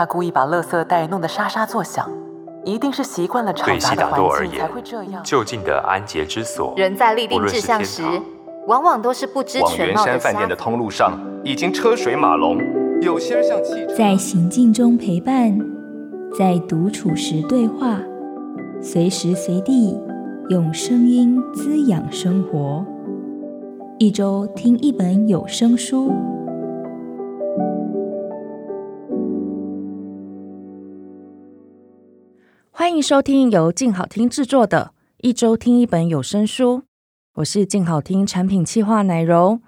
他故意把垃圾袋弄得沙沙作响，一定是习惯了吵杂的环境才会这样。就近的安洁之所，人在立定志向时，往往都是不知全貌的。往圆山饭店的通路上已经车水马龙，有些人像汽车。在行进中陪伴，在独处时对话，随时随地用声音滋养生活。一周听一本有声书。欢迎收听由静好听制作的《一周听一本有声书》，我是静好听产品企划奶柔。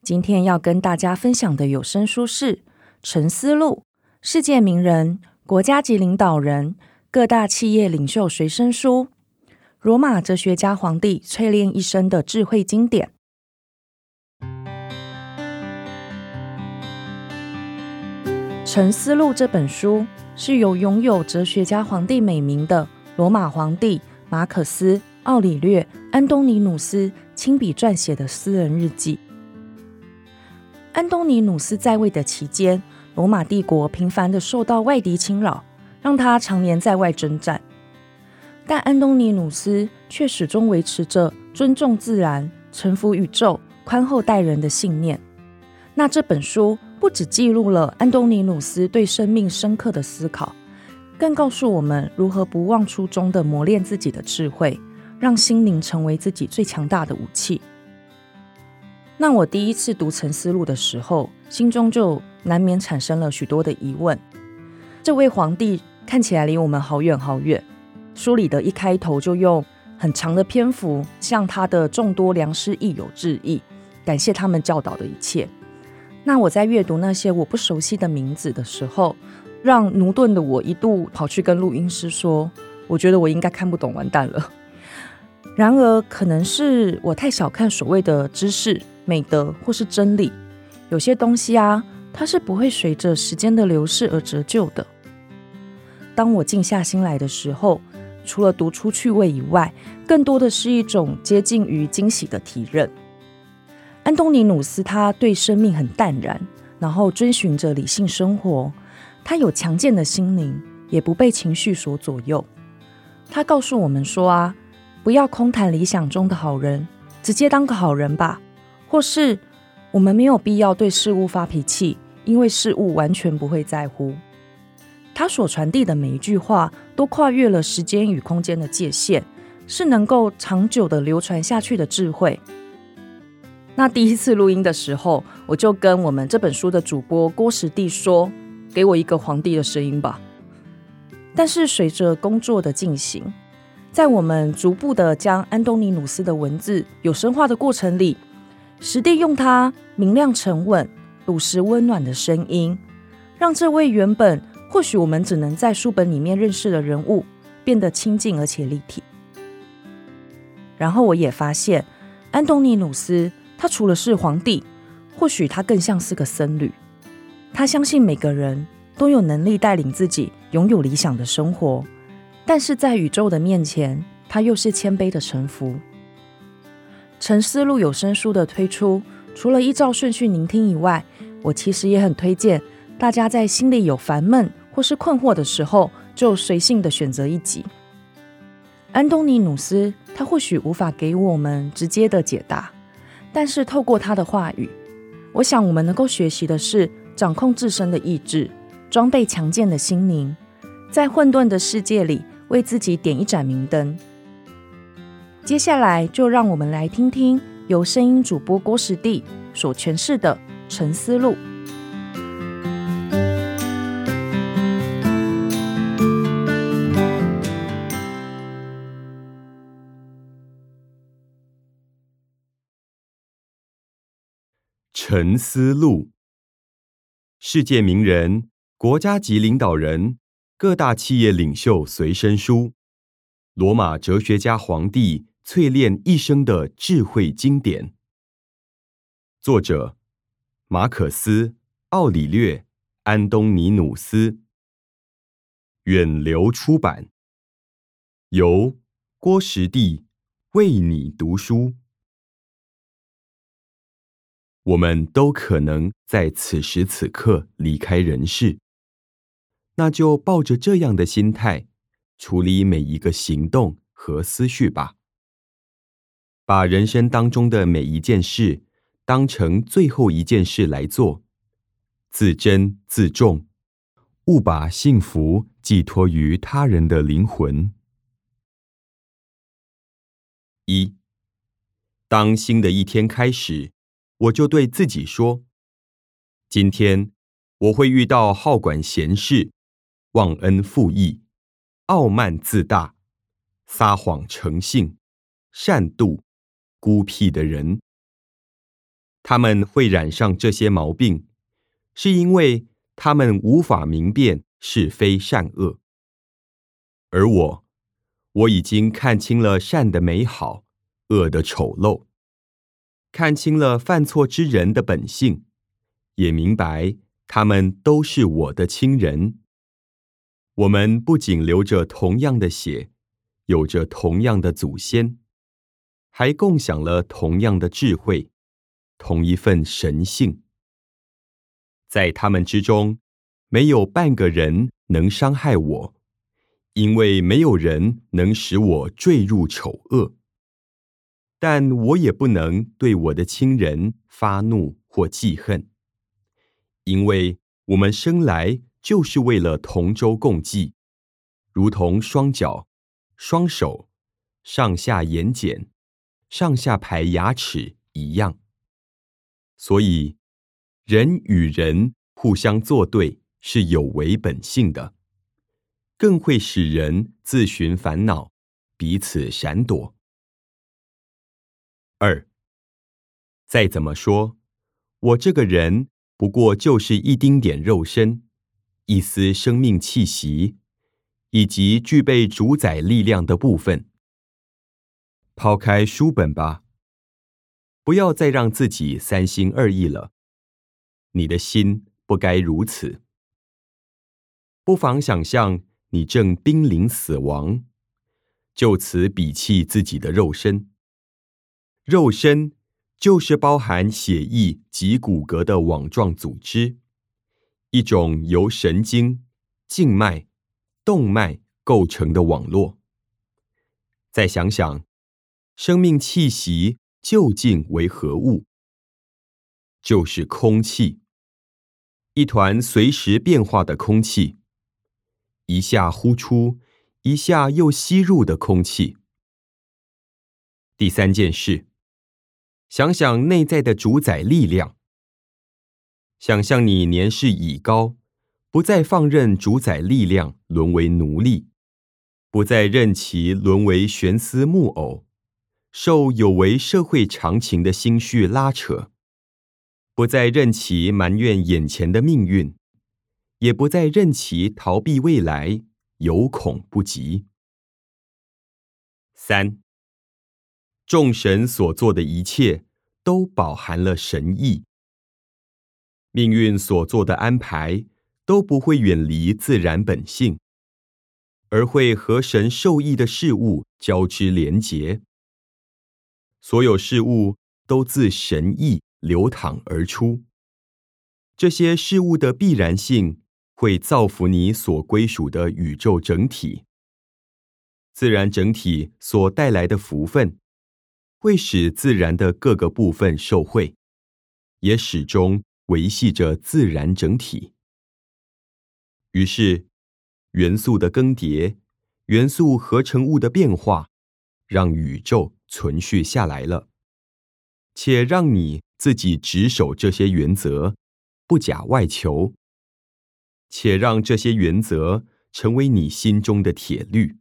今天要跟大家分享的有声书是《沉思录：世界名人、国家级领导人、各大企业领袖随身书》，罗马哲学家皇帝淬炼一生的智慧经典。《沉思录》这本书。是由拥有哲学家皇帝美名的罗马皇帝马可斯·奥里略·安东尼努斯亲笔撰写的私人日记。安东尼努斯在位的期间，罗马帝国频繁的受到外敌侵扰，让他常年在外征战。但安东尼努斯却始终维持着尊重自然、臣服宇宙、宽厚待人的信念。那这本书。不只记录了安东尼努斯对生命深刻的思考，更告诉我们如何不忘初衷的磨练自己的智慧，让心灵成为自己最强大的武器。那我第一次读《沉思录》的时候，心中就难免产生了许多的疑问：这位皇帝看起来离我们好远好远。书里的一开头就用很长的篇幅向他的众多良师益友致意，感谢他们教导的一切。那我在阅读那些我不熟悉的名字的时候，让奴钝的我一度跑去跟录音师说：“我觉得我应该看不懂，完蛋了。”然而，可能是我太小看所谓的知识、美德或是真理，有些东西啊，它是不会随着时间的流逝而折旧的。当我静下心来的时候，除了读出趣味以外，更多的是一种接近于惊喜的体认。安东尼努斯他对生命很淡然，然后遵循着理性生活。他有强健的心灵，也不被情绪所左右。他告诉我们说啊，不要空谈理想中的好人，直接当个好人吧。或是我们没有必要对事物发脾气，因为事物完全不会在乎。他所传递的每一句话都跨越了时间与空间的界限，是能够长久的流传下去的智慧。那第一次录音的时候，我就跟我们这本书的主播郭时弟说：“给我一个皇帝的声音吧。”但是随着工作的进行，在我们逐步的将安东尼努斯的文字有声化的过程里，时弟用他明亮沉稳、朴实温暖的声音，让这位原本或许我们只能在书本里面认识的人物，变得亲近而且立体。然后我也发现，安东尼努斯。他除了是皇帝，或许他更像是个僧侣。他相信每个人都有能力带领自己拥有理想的生活，但是在宇宙的面前，他又是谦卑的臣服。沉思录有声书的推出，除了依照顺序聆听以外，我其实也很推荐大家在心里有烦闷或是困惑的时候，就随性的选择一集。安东尼努斯，他或许无法给我们直接的解答。但是透过他的话语，我想我们能够学习的是掌控自身的意志，装备强健的心灵，在混沌的世界里为自己点一盏明灯。接下来就让我们来听听由声音主播郭时弟所诠释的《沉思录》。沉思录：世界名人、国家级领导人、各大企业领袖随身书，罗马哲学家皇帝淬炼一生的智慧经典。作者：马可斯·奥里略·安东尼努斯。远流出版。由郭时弟为你读书。我们都可能在此时此刻离开人世，那就抱着这样的心态处理每一个行动和思绪吧。把人生当中的每一件事当成最后一件事来做，自珍自重，勿把幸福寄托于他人的灵魂。一，当新的一天开始，我就对自己说：今天我会遇到好管闲事、忘恩负义、傲慢自大、撒谎成性、善妒、孤僻的人。他们会染上这些毛病，是因为他们无法明辨是非善恶。而我，我已经看清了善的美好，恶的丑陋，看清了犯错之人的本性，也明白他们都是我的亲人。我们不仅流着同样的血，有着同样的祖先，还共享了同样的智慧，同一份神性。在他们之中，没有半个人能伤害我，因为没有人能使我坠入丑恶。但我也不能对我的亲人发怒或记恨，因为我们生来就是为了同舟共济，如同双脚、双手、上下眼睑、上下排牙齿一样。所以，人与人互相作对是有违本性的，更会使人自寻烦恼，彼此闪躲。二，再怎么说，我这个人不过就是一丁点肉身，一丝生命气息，以及具备主宰力量的部分。抛开书本吧。不要再让自己三心二意了，你的心不该如此。不妨想象你正濒临死亡，就此鄙弃自己的肉身。肉身就是包含血液及骨骼的网状组织，一种由神经、静脉、动脉构成的网络。再想想，生命气息。究竟为何物？就是空气，一团随时变化的空气，一下呼出，一下又吸入的空气。第三件事，想想内在的主宰力量。想象你年事已高，不再放任主宰力量沦为奴隶，不再任其沦为悬丝木偶。受有违社会常情的心绪拉扯，不再任其埋怨眼前的命运，也不再任其逃避未来，有恐不及。三，众神所做的一切都饱含了神意，命运所做的安排都不会远离自然本性，而会和神授意的事物交织连结。所有事物都自神意流淌而出，这些事物的必然性会造福你所归属的宇宙整体。自然整体所带来的福分，会使自然的各个部分受惠，也始终维系着自然整体。于是，元素的更迭，元素合成物的变化，让宇宙。存续下来了，且让你自己执守这些原则，不假外求，且让这些原则成为你心中的铁律。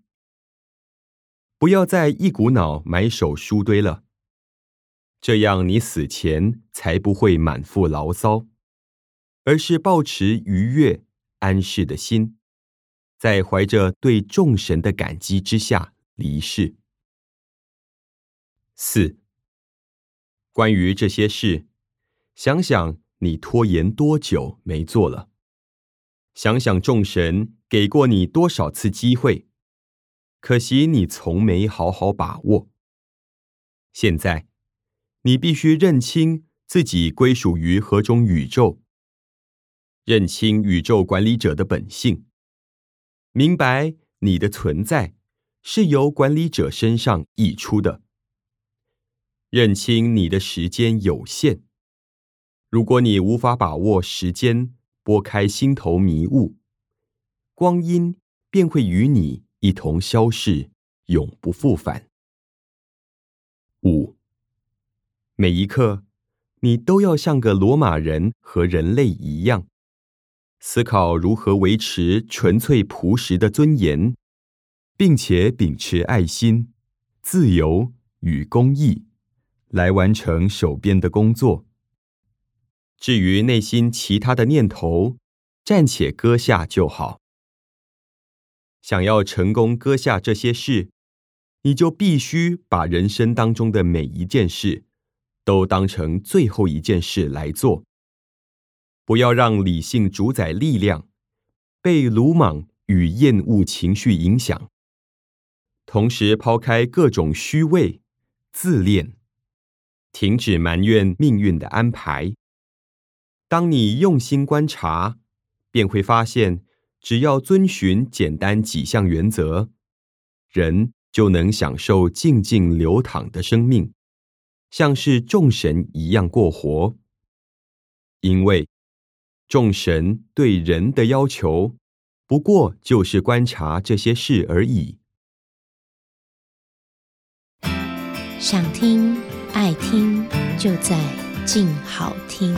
不要再一股脑买手书堆了，这样你死前才不会满腹牢骚，而是抱持愉悦安适的心，在怀着对众神的感激之下离世。四，关于这些事，想想你拖延多久没做了，想想众神给过你多少次机会，可惜你从没好好把握。现在，你必须认清自己归属于何种宇宙，认清宇宙管理者的本性，明白你的存在是由管理者身上溢出的。认清你的时间有限，如果你无法把握时间，拨开心头迷雾，光阴便会与你一同消逝，永不复返。五，每一刻，你都要像个罗马人和人类一样，思考如何维持纯粹朴实的尊严，并且秉持爱心、自由与公义。来完成手边的工作。至于内心其他的念头，暂且搁下就好。想要成功搁下这些事，你就必须把人生当中的每一件事，都当成最后一件事来做。不要让理性主宰力量，被鲁莽与厌恶情绪影响。同时抛开各种虚伪、自恋。停止埋怨命运的安排。当你用心观察，便会发现，只要遵循简单几项原则，人就能享受静静流淌的生命，像是众神一样过活。因为众神对人的要求，不过就是观察这些事而已。想听。爱听就在静好听。